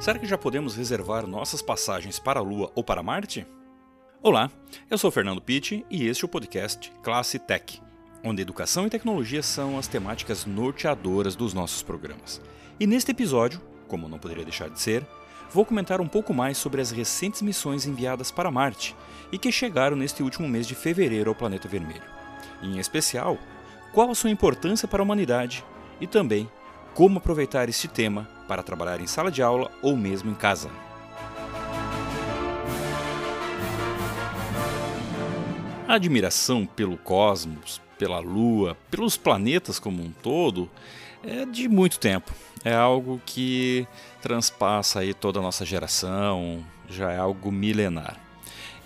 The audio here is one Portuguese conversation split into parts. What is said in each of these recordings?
Será que já podemos reservar nossas passagens para a Lua ou para Marte? Olá, eu sou Fernando Pitti e este é o podcast Classe Tech, onde educação e tecnologia são as temáticas norteadoras dos nossos programas. E neste episódio, como não poderia deixar de ser, vou comentar um pouco mais sobre as recentes missões enviadas para Marte e que chegaram neste último mês de fevereiro ao planeta vermelho. Em especial, qual a sua importância para a humanidade e também como aproveitar este tema para trabalhar em sala de aula ou mesmo em casa. A admiração pelo cosmos, pela Lua, pelos planetas como um todo é de muito tempo. É algo que transpassa aí toda a nossa geração, já é algo milenar.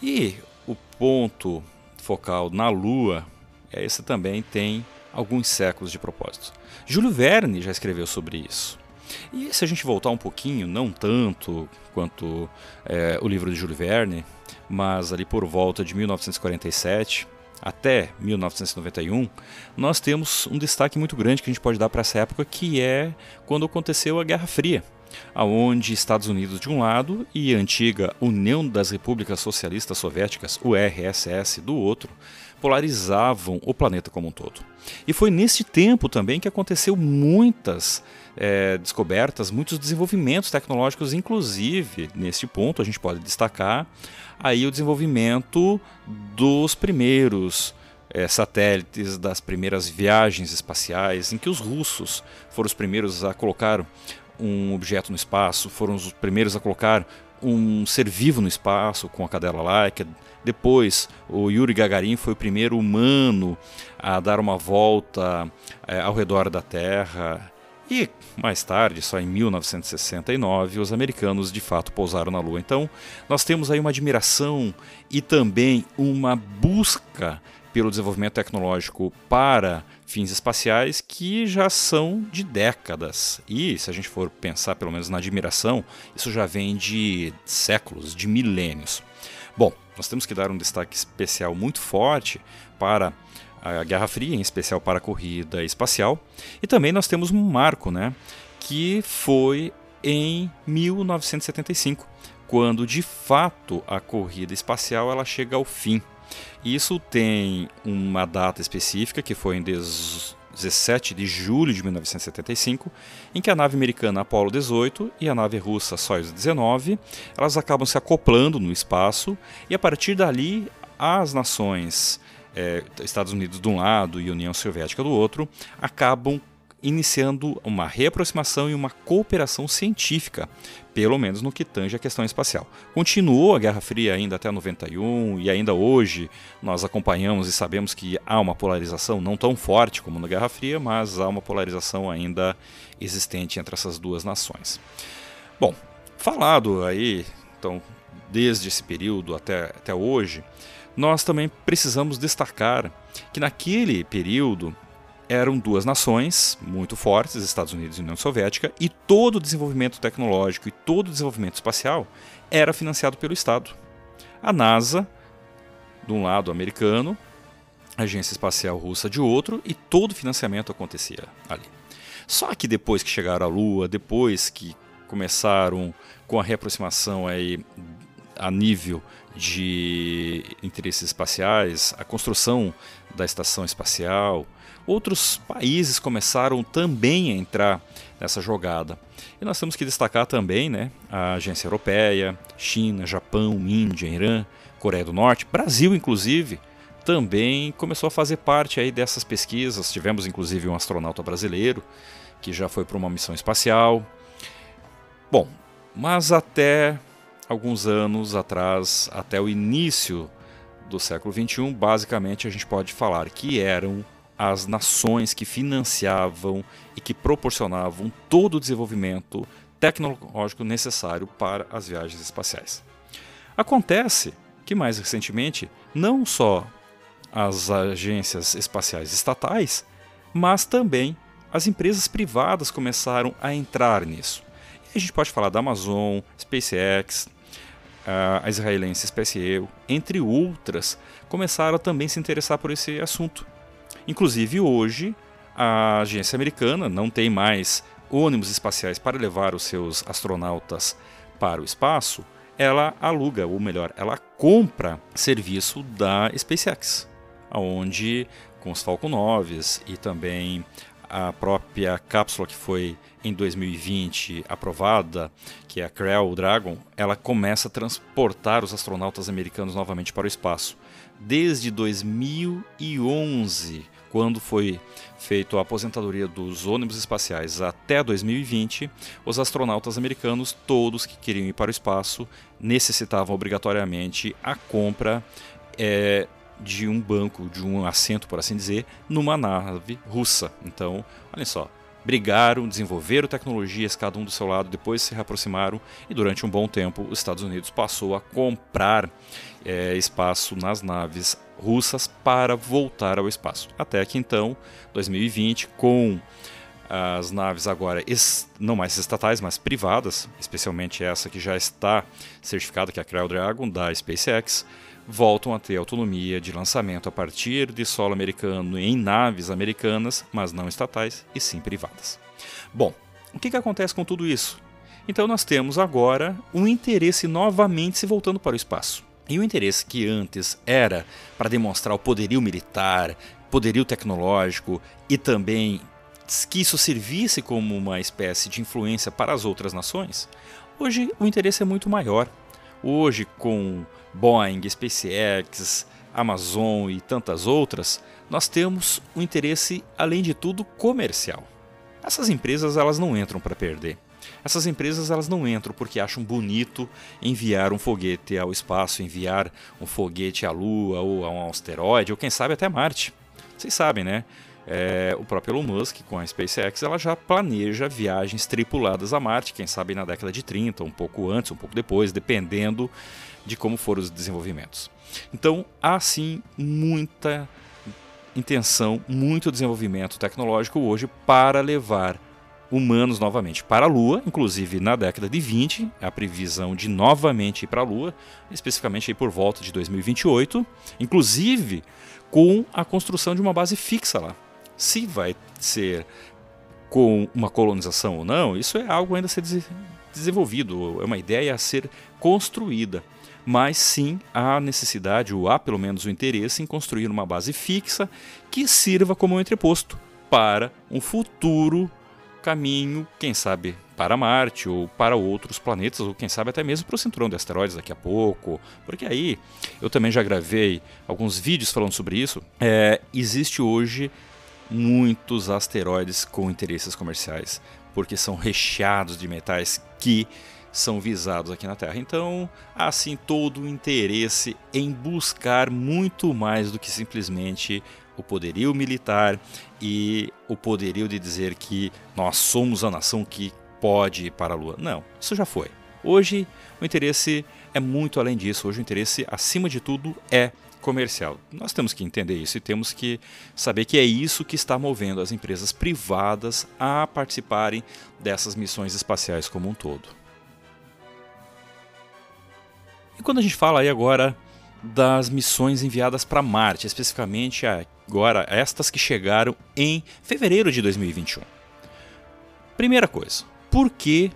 E o ponto focal na Lua, esse também tem alguns séculos de propósito. Júlio Verne já escreveu sobre isso. E se a gente voltar um pouquinho, não tanto quanto é, o livro de Júlio Verne, mas ali por volta de 1947 até 1991, nós temos um destaque muito grande que a gente pode dar para essa época, que é quando aconteceu a Guerra Fria aonde Estados Unidos de um lado e a antiga União das Repúblicas Socialistas Soviéticas, URSS, do outro, polarizavam o planeta como um todo. E foi neste tempo também que aconteceu muitas é, descobertas, muitos desenvolvimentos tecnológicos, inclusive neste ponto a gente pode destacar aí o desenvolvimento dos primeiros é, satélites, das primeiras viagens espaciais, em que os russos foram os primeiros a colocar um objeto no espaço, foram os primeiros a colocar um ser vivo no espaço com a cadela Laika. Depois, o Yuri Gagarin foi o primeiro humano a dar uma volta é, ao redor da Terra. E mais tarde, só em 1969, os americanos de fato pousaram na Lua. Então, nós temos aí uma admiração e também uma busca pelo desenvolvimento tecnológico para fins espaciais que já são de décadas. E se a gente for pensar pelo menos na admiração, isso já vem de séculos, de milênios. Bom, nós temos que dar um destaque especial muito forte para a Guerra Fria, em especial para a corrida espacial. E também nós temos um marco, né, que foi em 1975, quando de fato a corrida espacial ela chega ao fim. Isso tem uma data específica, que foi em 17 de julho de 1975, em que a nave americana Apollo 18 e a nave russa Soyuz 19 elas acabam se acoplando no espaço e a partir dali as nações é, Estados Unidos de um lado e União Soviética do outro acabam iniciando uma reaproximação e uma cooperação científica, pelo menos no que tange a questão espacial. Continuou a Guerra Fria ainda até 91 e ainda hoje nós acompanhamos e sabemos que há uma polarização não tão forte como na Guerra Fria, mas há uma polarização ainda existente entre essas duas nações. Bom, falado aí, então, desde esse período até, até hoje, nós também precisamos destacar que naquele período eram duas nações muito fortes, Estados Unidos e União Soviética, e todo o desenvolvimento tecnológico e todo o desenvolvimento espacial era financiado pelo Estado. A NASA, de um lado americano, a Agência Espacial Russa de outro, e todo o financiamento acontecia ali. Só que depois que chegaram à Lua, depois que começaram com a reaproximação aí a nível de interesses espaciais, a construção da estação espacial, outros países começaram também a entrar nessa jogada. E nós temos que destacar também né, a Agência Europeia, China, Japão, Índia, Irã, Coreia do Norte, Brasil inclusive, também começou a fazer parte aí dessas pesquisas. Tivemos inclusive um astronauta brasileiro que já foi para uma missão espacial. Bom, mas até alguns anos atrás, até o início do século XXI, basicamente a gente pode falar que eram as nações que financiavam e que proporcionavam todo o desenvolvimento tecnológico necessário para as viagens espaciais. Acontece que mais recentemente, não só as agências espaciais estatais, mas também as empresas privadas começaram a entrar nisso. E a gente pode falar da Amazon, SpaceX, a israelense SpaceX, entre outras, começaram a também se interessar por esse assunto. Inclusive hoje a agência americana não tem mais ônibus espaciais para levar os seus astronautas para o espaço, ela aluga, ou melhor, ela compra serviço da SpaceX, onde com os Falcon 9 e também a própria cápsula que foi em 2020 aprovada, que é a Crew Dragon, ela começa a transportar os astronautas americanos novamente para o espaço. Desde 2011, quando foi feita a aposentadoria dos ônibus espaciais até 2020, os astronautas americanos, todos que queriam ir para o espaço, necessitavam obrigatoriamente a compra é, de um banco, de um assento, por assim dizer, numa nave russa. Então, olha só, brigaram, desenvolveram tecnologias, cada um do seu lado, depois se reaproximaram e durante um bom tempo os Estados Unidos passou a comprar é, espaço nas naves russas para voltar ao espaço. Até que então, 2020, com as naves agora não mais estatais, mas privadas, especialmente essa que já está certificada, que é a Crew Dragon da SpaceX, voltam a ter autonomia de lançamento a partir de solo americano em naves americanas, mas não estatais e sim privadas. Bom, o que, que acontece com tudo isso? Então nós temos agora um interesse novamente se voltando para o espaço. E o interesse que antes era para demonstrar o poderio militar, poderio tecnológico e também que isso servisse como uma espécie de influência para as outras nações, hoje o interesse é muito maior. Hoje, com Boeing, SpaceX, Amazon e tantas outras, nós temos um interesse, além de tudo, comercial. Essas empresas elas não entram para perder. Essas empresas elas não entram porque acham bonito enviar um foguete ao espaço, enviar um foguete à Lua ou a um asteroide, ou quem sabe até Marte. Vocês sabem, né? É, o próprio Elon Musk, com a SpaceX, ela já planeja viagens tripuladas a Marte, quem sabe na década de 30, um pouco antes, um pouco depois, dependendo de como foram os desenvolvimentos. Então, há sim muita intenção, muito desenvolvimento tecnológico hoje para levar humanos novamente para a Lua, inclusive na década de 20, a previsão de novamente ir para a Lua, especificamente aí por volta de 2028, inclusive com a construção de uma base fixa lá. Se vai ser com uma colonização ou não, isso é algo ainda a ser desenvolvido, é uma ideia a ser construída mas sim há necessidade, ou há pelo menos o interesse em construir uma base fixa que sirva como um entreposto para um futuro caminho, quem sabe para Marte ou para outros planetas, ou quem sabe até mesmo para o cinturão de asteroides daqui a pouco, porque aí eu também já gravei alguns vídeos falando sobre isso. É, existe hoje muitos asteroides com interesses comerciais, porque são recheados de metais que são visados aqui na Terra. Então, há assim todo o interesse em buscar muito mais do que simplesmente o poderio militar e o poderio de dizer que nós somos a nação que pode ir para a Lua. Não, isso já foi. Hoje o interesse é muito além disso. Hoje o interesse, acima de tudo, é comercial. Nós temos que entender isso e temos que saber que é isso que está movendo as empresas privadas a participarem dessas missões espaciais como um todo. E quando a gente fala aí agora das missões enviadas para Marte, especificamente agora estas que chegaram em fevereiro de 2021. Primeira coisa, por que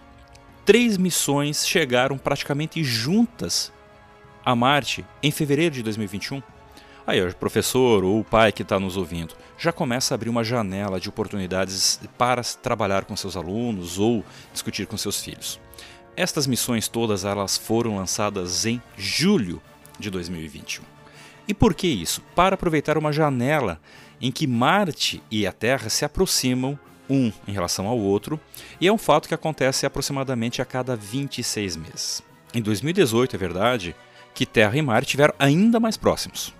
três missões chegaram praticamente juntas a Marte em fevereiro de 2021? Aí, o professor ou o pai que está nos ouvindo já começa a abrir uma janela de oportunidades para trabalhar com seus alunos ou discutir com seus filhos. Estas missões todas elas foram lançadas em julho de 2021. E por que isso? Para aproveitar uma janela em que Marte e a Terra se aproximam um em relação ao outro, e é um fato que acontece aproximadamente a cada 26 meses. Em 2018, é verdade que Terra e Marte estiveram ainda mais próximos.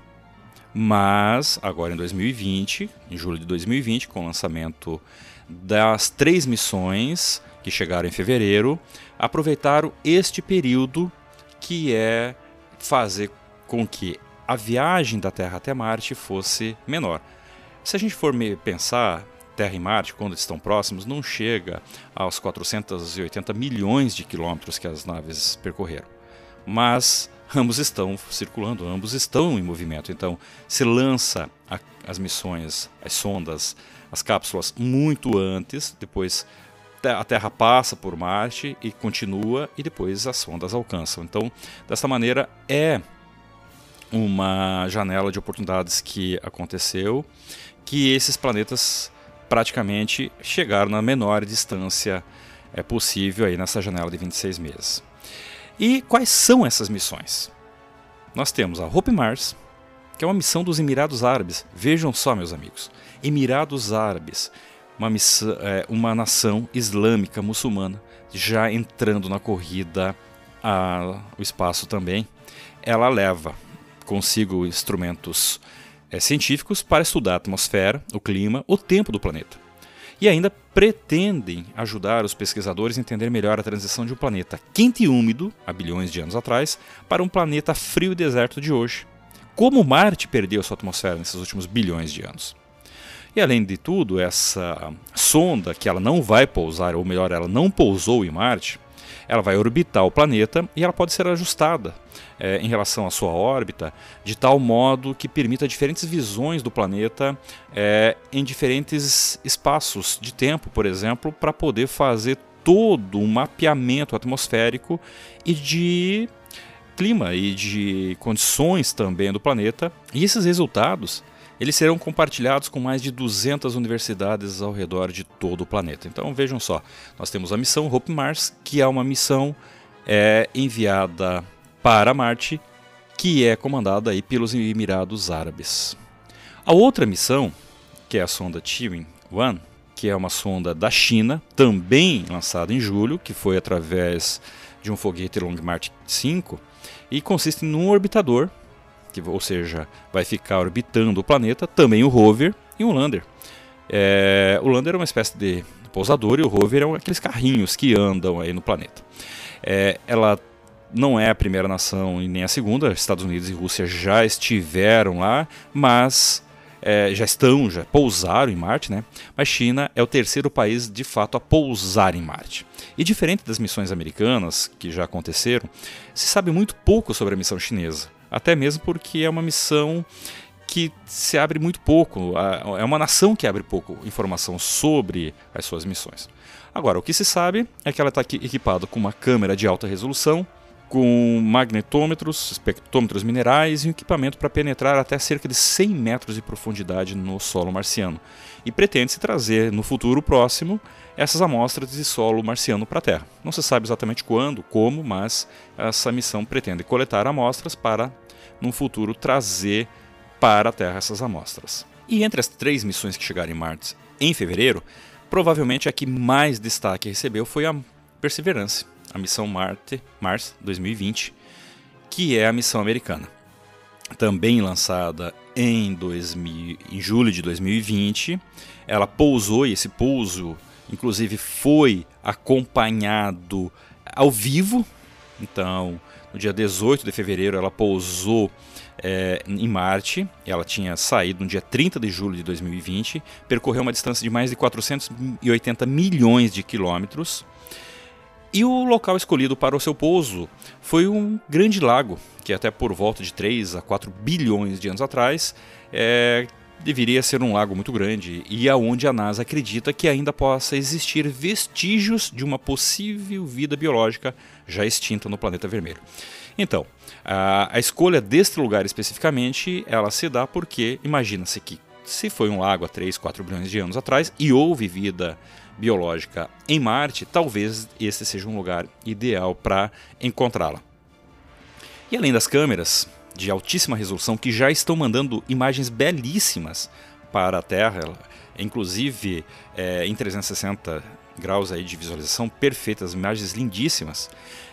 Mas agora em 2020, em julho de 2020, com o lançamento das três missões que chegaram em fevereiro, aproveitaram este período que é fazer com que a viagem da Terra até Marte fosse menor. Se a gente for pensar, Terra e Marte, quando estão próximos, não chega aos 480 milhões de quilômetros que as naves percorreram. Mas ambos estão circulando, ambos estão em movimento. Então, se lança a, as missões, as sondas, as cápsulas muito antes, depois a Terra passa por Marte e continua e depois as sondas alcançam. Então, dessa maneira é uma janela de oportunidades que aconteceu, que esses planetas praticamente chegaram na menor distância é possível aí nessa janela de 26 meses. E quais são essas missões? Nós temos a Hope Mars, que é uma missão dos Emirados Árabes. Vejam só, meus amigos, Emirados Árabes, uma, missão, é, uma nação islâmica muçulmana, já entrando na corrida ao espaço também. Ela leva consigo instrumentos é, científicos para estudar a atmosfera, o clima, o tempo do planeta. E ainda pretendem ajudar os pesquisadores a entender melhor a transição de um planeta quente e úmido, há bilhões de anos atrás, para um planeta frio e deserto de hoje. Como Marte perdeu sua atmosfera nesses últimos bilhões de anos. E além de tudo, essa sonda que ela não vai pousar, ou melhor, ela não pousou em Marte, ela vai orbitar o planeta e ela pode ser ajustada é, em relação à sua órbita de tal modo que permita diferentes visões do planeta é, em diferentes espaços de tempo, por exemplo, para poder fazer todo um mapeamento atmosférico e de clima e de condições também do planeta. E esses resultados eles serão compartilhados com mais de 200 universidades ao redor de todo o planeta. Então vejam só, nós temos a missão Hope Mars, que é uma missão é, enviada para Marte, que é comandada aí pelos Emirados Árabes. A outra missão, que é a sonda Turing 1, que é uma sonda da China, também lançada em julho, que foi através de um foguete Long March 5, e consiste num orbitador ou seja, vai ficar orbitando o planeta, também o rover e o lander. É, o lander é uma espécie de pousador e o rover é aqueles carrinhos que andam aí no planeta. É, ela não é a primeira nação e nem a segunda, Estados Unidos e Rússia já estiveram lá, mas é, já estão, já pousaram em Marte, né? Mas China é o terceiro país de fato a pousar em Marte. E diferente das missões americanas que já aconteceram, se sabe muito pouco sobre a missão chinesa. Até mesmo porque é uma missão que se abre muito pouco, é uma nação que abre pouco informação sobre as suas missões. Agora, o que se sabe é que ela está equipada com uma câmera de alta resolução, com magnetômetros, espectrômetros minerais e um equipamento para penetrar até cerca de 100 metros de profundidade no solo marciano. E pretende-se trazer no futuro próximo essas amostras de solo marciano para a Terra. Não se sabe exatamente quando, como, mas essa missão pretende coletar amostras para, no futuro, trazer para a Terra essas amostras. E entre as três missões que chegaram em Marte em fevereiro, provavelmente a que mais destaque recebeu foi a Perseverance a missão Marte, Mars 2020, que é a missão americana. Também lançada em, 2000, em julho de 2020, ela pousou e esse pouso, inclusive, foi acompanhado ao vivo. Então, no dia 18 de fevereiro, ela pousou é, em Marte. Ela tinha saído no dia 30 de julho de 2020, percorreu uma distância de mais de 480 milhões de quilômetros e o local escolhido para o seu pouso foi um grande lago, que até por volta de 3 a 4 bilhões de anos atrás é, deveria ser um lago muito grande e aonde a NASA acredita que ainda possa existir vestígios de uma possível vida biológica já extinta no planeta vermelho. Então, a, a escolha deste lugar especificamente, ela se dá porque imagina-se que se foi um lago há 3, 4 bilhões de anos atrás e houve vida biológica em Marte, talvez este seja um lugar ideal para encontrá-la. E além das câmeras de altíssima resolução que já estão mandando imagens belíssimas para a Terra, inclusive é, em 360 graus aí de visualização perfeitas, imagens lindíssimas.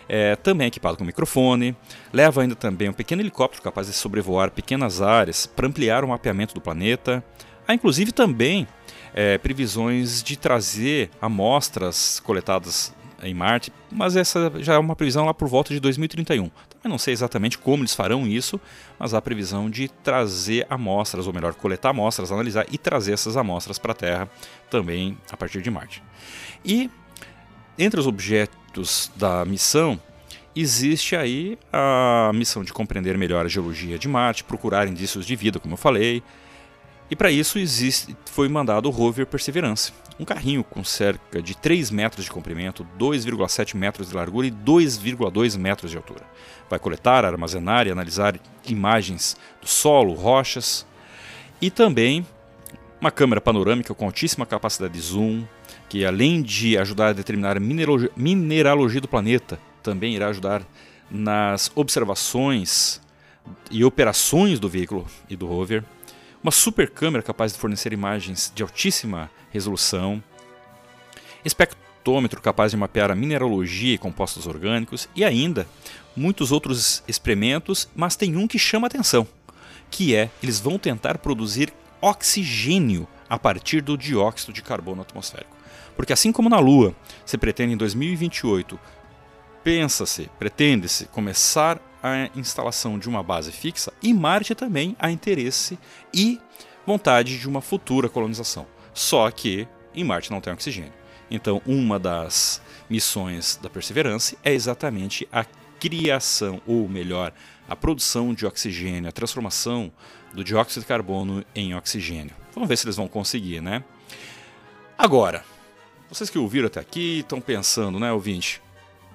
É, também é equipado com microfone, leva ainda também um pequeno helicóptero capaz de sobrevoar pequenas áreas para ampliar o mapeamento do planeta. Há inclusive também é, previsões de trazer amostras coletadas em Marte, mas essa já é uma previsão lá por volta de 2031. Também não sei exatamente como eles farão isso, mas há previsão de trazer amostras, ou melhor, coletar amostras, analisar e trazer essas amostras para a Terra também a partir de Marte. E entre os objetos da missão existe aí a missão de compreender melhor a geologia de Marte, procurar indícios de vida, como eu falei, E para isso existe, foi mandado o rover Perseverance, um carrinho com cerca de 3 metros de comprimento, 2,7 metros de largura e 2,2 metros de altura. Vai coletar, armazenar e analisar imagens do solo, rochas e também uma câmera panorâmica com altíssima capacidade de zoom, que além de ajudar a determinar a mineralogia do planeta, também irá ajudar nas observações e operações do veículo e do rover uma super câmera capaz de fornecer imagens de altíssima resolução, espectrômetro capaz de mapear a mineralogia e compostos orgânicos e ainda muitos outros experimentos, mas tem um que chama atenção, que é eles vão tentar produzir oxigênio a partir do dióxido de carbono atmosférico. Porque assim como na Lua, se pretende em 2028, pensa-se, pretende-se começar a instalação de uma base fixa e Marte também há interesse e vontade de uma futura colonização. Só que em Marte não tem oxigênio. Então, uma das missões da Perseverance é exatamente a criação, ou melhor, a produção de oxigênio, a transformação do dióxido de carbono em oxigênio. Vamos ver se eles vão conseguir, né? Agora, vocês que ouviram até aqui estão pensando, né, ouvinte?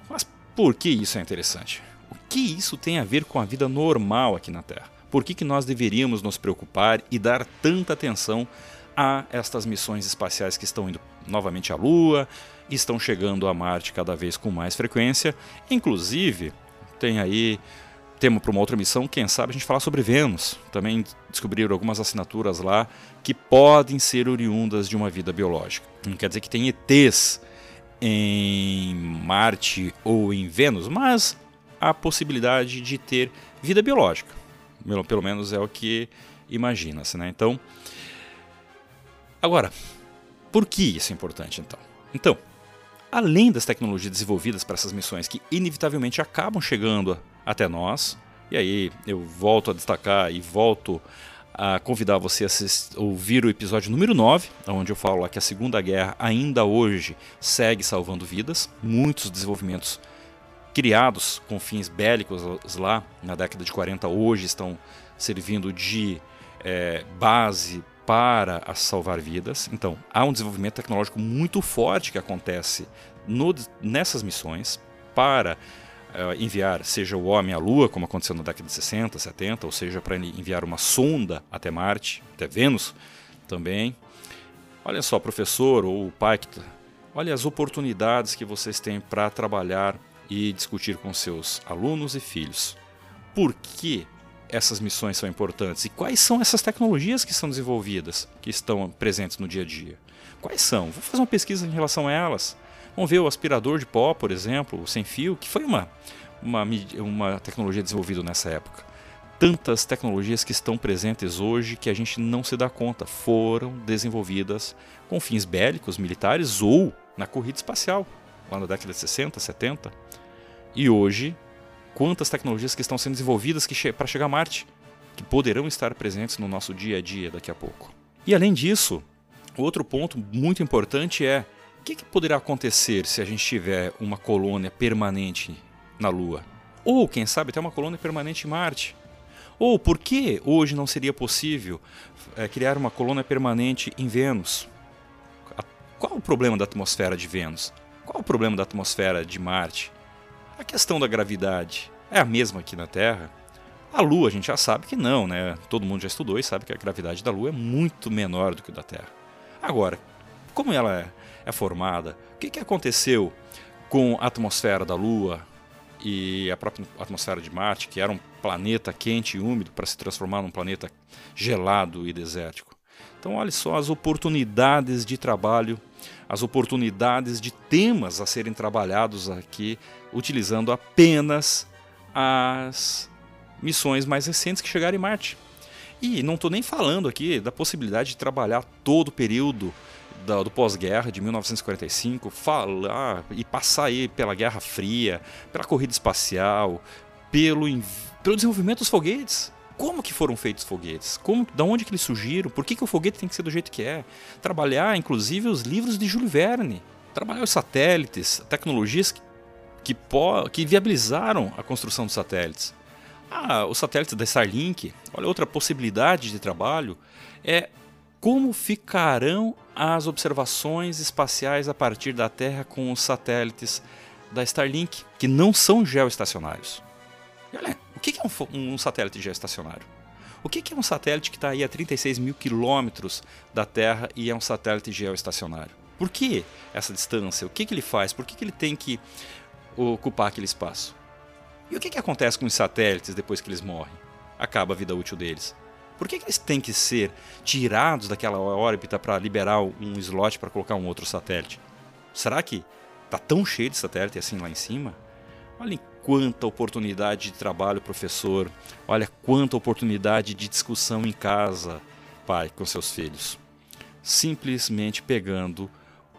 Mas por que isso é interessante? Que isso tem a ver com a vida normal aqui na Terra? Por que, que nós deveríamos nos preocupar e dar tanta atenção a estas missões espaciais que estão indo novamente à Lua, estão chegando a Marte cada vez com mais frequência? Inclusive, tem aí tema para uma outra missão, quem sabe a gente falar sobre Vênus. Também descobriram algumas assinaturas lá que podem ser oriundas de uma vida biológica. Não quer dizer que tem ETs em Marte ou em Vênus, mas a possibilidade de ter vida biológica. Pelo menos é o que imagina-se. Né? Então, agora, por que isso é importante então? Então, além das tecnologias desenvolvidas para essas missões que inevitavelmente acabam chegando até nós, e aí eu volto a destacar e volto a convidar você a ouvir o episódio número 9, onde eu falo que a Segunda Guerra ainda hoje segue salvando vidas, muitos desenvolvimentos criados com fins bélicos lá na década de 40 hoje estão servindo de é, base para salvar vidas. Então, há um desenvolvimento tecnológico muito forte que acontece no, nessas missões para uh, enviar, seja o homem à Lua, como aconteceu na década de 60, 70, ou seja, para enviar uma sonda até Marte, até Vênus também. Olha só, professor ou pai, olha as oportunidades que vocês têm para trabalhar e discutir com seus alunos e filhos por que essas missões são importantes e quais são essas tecnologias que são desenvolvidas, que estão presentes no dia a dia. Quais são? Vou fazer uma pesquisa em relação a elas. Vamos ver o aspirador de pó, por exemplo, sem fio, que foi uma, uma, uma tecnologia desenvolvida nessa época. Tantas tecnologias que estão presentes hoje que a gente não se dá conta foram desenvolvidas com fins bélicos, militares ou na corrida espacial, lá na década de 60, 70. E hoje, quantas tecnologias que estão sendo desenvolvidas che para chegar a Marte, que poderão estar presentes no nosso dia a dia daqui a pouco. E além disso, outro ponto muito importante é o que, que poderá acontecer se a gente tiver uma colônia permanente na Lua? Ou, quem sabe, até uma colônia permanente em Marte? Ou por que hoje não seria possível é, criar uma colônia permanente em Vênus? Qual o problema da atmosfera de Vênus? Qual o problema da atmosfera de Marte? A questão da gravidade é a mesma aqui na Terra? A Lua a gente já sabe que não, né? Todo mundo já estudou e sabe que a gravidade da Lua é muito menor do que a da Terra. Agora, como ela é, é formada, o que, que aconteceu com a atmosfera da Lua e a própria atmosfera de Marte, que era um planeta quente e úmido para se transformar num planeta gelado e desértico? Então, olha só as oportunidades de trabalho, as oportunidades de temas a serem trabalhados aqui, utilizando apenas as missões mais recentes que chegaram em Marte. E não estou nem falando aqui da possibilidade de trabalhar todo o período do, do pós-guerra de 1945, falar e passar aí pela Guerra Fria, pela corrida espacial, pelo, pelo desenvolvimento dos foguetes como que foram feitos os foguetes, como, da onde que eles surgiram, por que, que o foguete tem que ser do jeito que é. Trabalhar, inclusive, os livros de Júlio Verne, trabalhar os satélites, tecnologias que, que, que viabilizaram a construção dos satélites. Ah, os satélites da Starlink, olha outra possibilidade de trabalho é como ficarão as observações espaciais a partir da Terra com os satélites da Starlink, que não são geoestacionários. Olha, que é um, um satélite geoestacionário? O que é um satélite que está aí a 36 mil quilômetros da Terra e é um satélite geoestacionário? Por que essa distância? O que, que ele faz? Por que, que ele tem que ocupar aquele espaço? E o que, que acontece com os satélites depois que eles morrem? Acaba a vida útil deles. Por que, que eles têm que ser tirados daquela órbita para liberar um slot para colocar um outro satélite? Será que está tão cheio de satélite assim lá em cima? Olhem quanta oportunidade de trabalho, professor. Olha quanta oportunidade de discussão em casa, pai, com seus filhos. Simplesmente pegando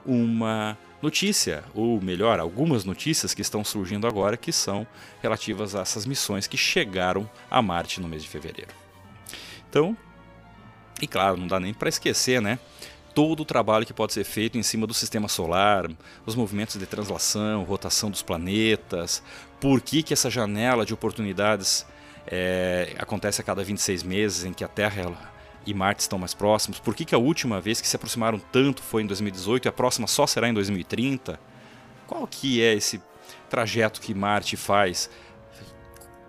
uma notícia, ou melhor, algumas notícias que estão surgindo agora que são relativas a essas missões que chegaram a Marte no mês de fevereiro. Então, e claro, não dá nem para esquecer, né? Todo o trabalho que pode ser feito em cima do sistema solar, os movimentos de translação, rotação dos planetas, por que, que essa janela de oportunidades é, acontece a cada 26 meses, em que a Terra e Marte estão mais próximos? Por que, que a última vez que se aproximaram tanto foi em 2018 e a próxima só será em 2030? Qual que é esse trajeto que Marte faz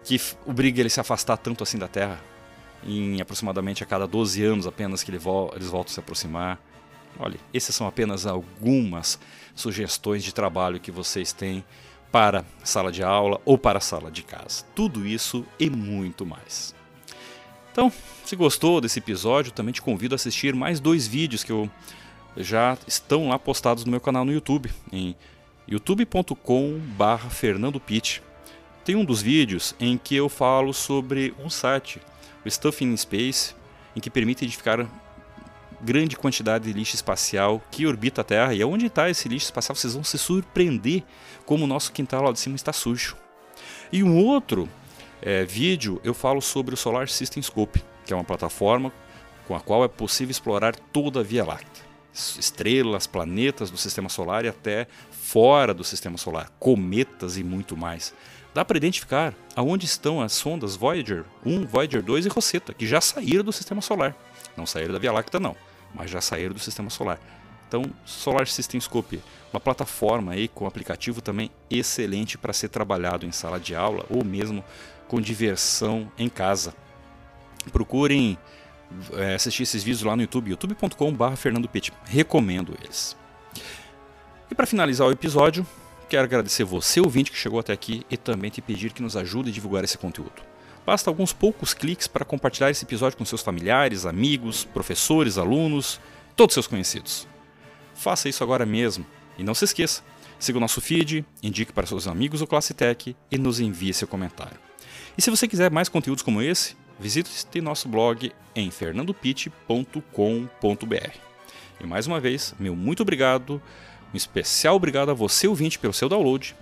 que obriga ele a se afastar tanto assim da Terra? Em aproximadamente a cada 12 anos apenas que eles voltam a se aproximar. Olha, essas são apenas algumas sugestões de trabalho que vocês têm para sala de aula ou para sala de casa. Tudo isso e muito mais. Então, se gostou desse episódio, também te convido a assistir mais dois vídeos que eu já estão lá postados no meu canal no YouTube, em youtube.com/barra Fernando Pitt. Tem um dos vídeos em que eu falo sobre um site, o Stuff in Space, em que permite edificar grande quantidade de lixo espacial que orbita a Terra. E onde está esse lixo espacial, vocês vão se surpreender como o nosso quintal lá de cima está sujo. E um outro é, vídeo eu falo sobre o Solar System Scope, que é uma plataforma com a qual é possível explorar toda a Via Láctea. Estrelas, planetas do sistema solar e até fora do sistema solar, cometas e muito mais. Dá para identificar aonde estão as sondas Voyager 1, Voyager 2 e Rosetta, que já saíram do sistema solar. Não saíram da Via Láctea, não, mas já saíram do sistema solar. Então, Solar System Scope, uma plataforma aí com aplicativo também excelente para ser trabalhado em sala de aula ou mesmo com diversão em casa. Procurem é, assistir esses vídeos lá no YouTube, youtube.com.br Fernando Pitt. Recomendo eles. E para finalizar o episódio, quero agradecer você, ouvinte, que chegou até aqui e também te pedir que nos ajude a divulgar esse conteúdo. Basta alguns poucos cliques para compartilhar esse episódio com seus familiares, amigos, professores, alunos, todos seus conhecidos. Faça isso agora mesmo e não se esqueça, siga o nosso feed, indique para seus amigos o Classe Tech e nos envie seu comentário. E se você quiser mais conteúdos como esse, visite nosso blog em fernandopit.com.br. E mais uma vez, meu muito obrigado, um especial obrigado a você ouvinte pelo seu download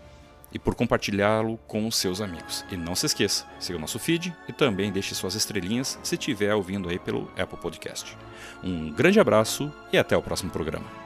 e por compartilhá-lo com os seus amigos. E não se esqueça, siga o nosso feed e também deixe suas estrelinhas se estiver ouvindo aí pelo Apple Podcast. Um grande abraço e até o próximo programa.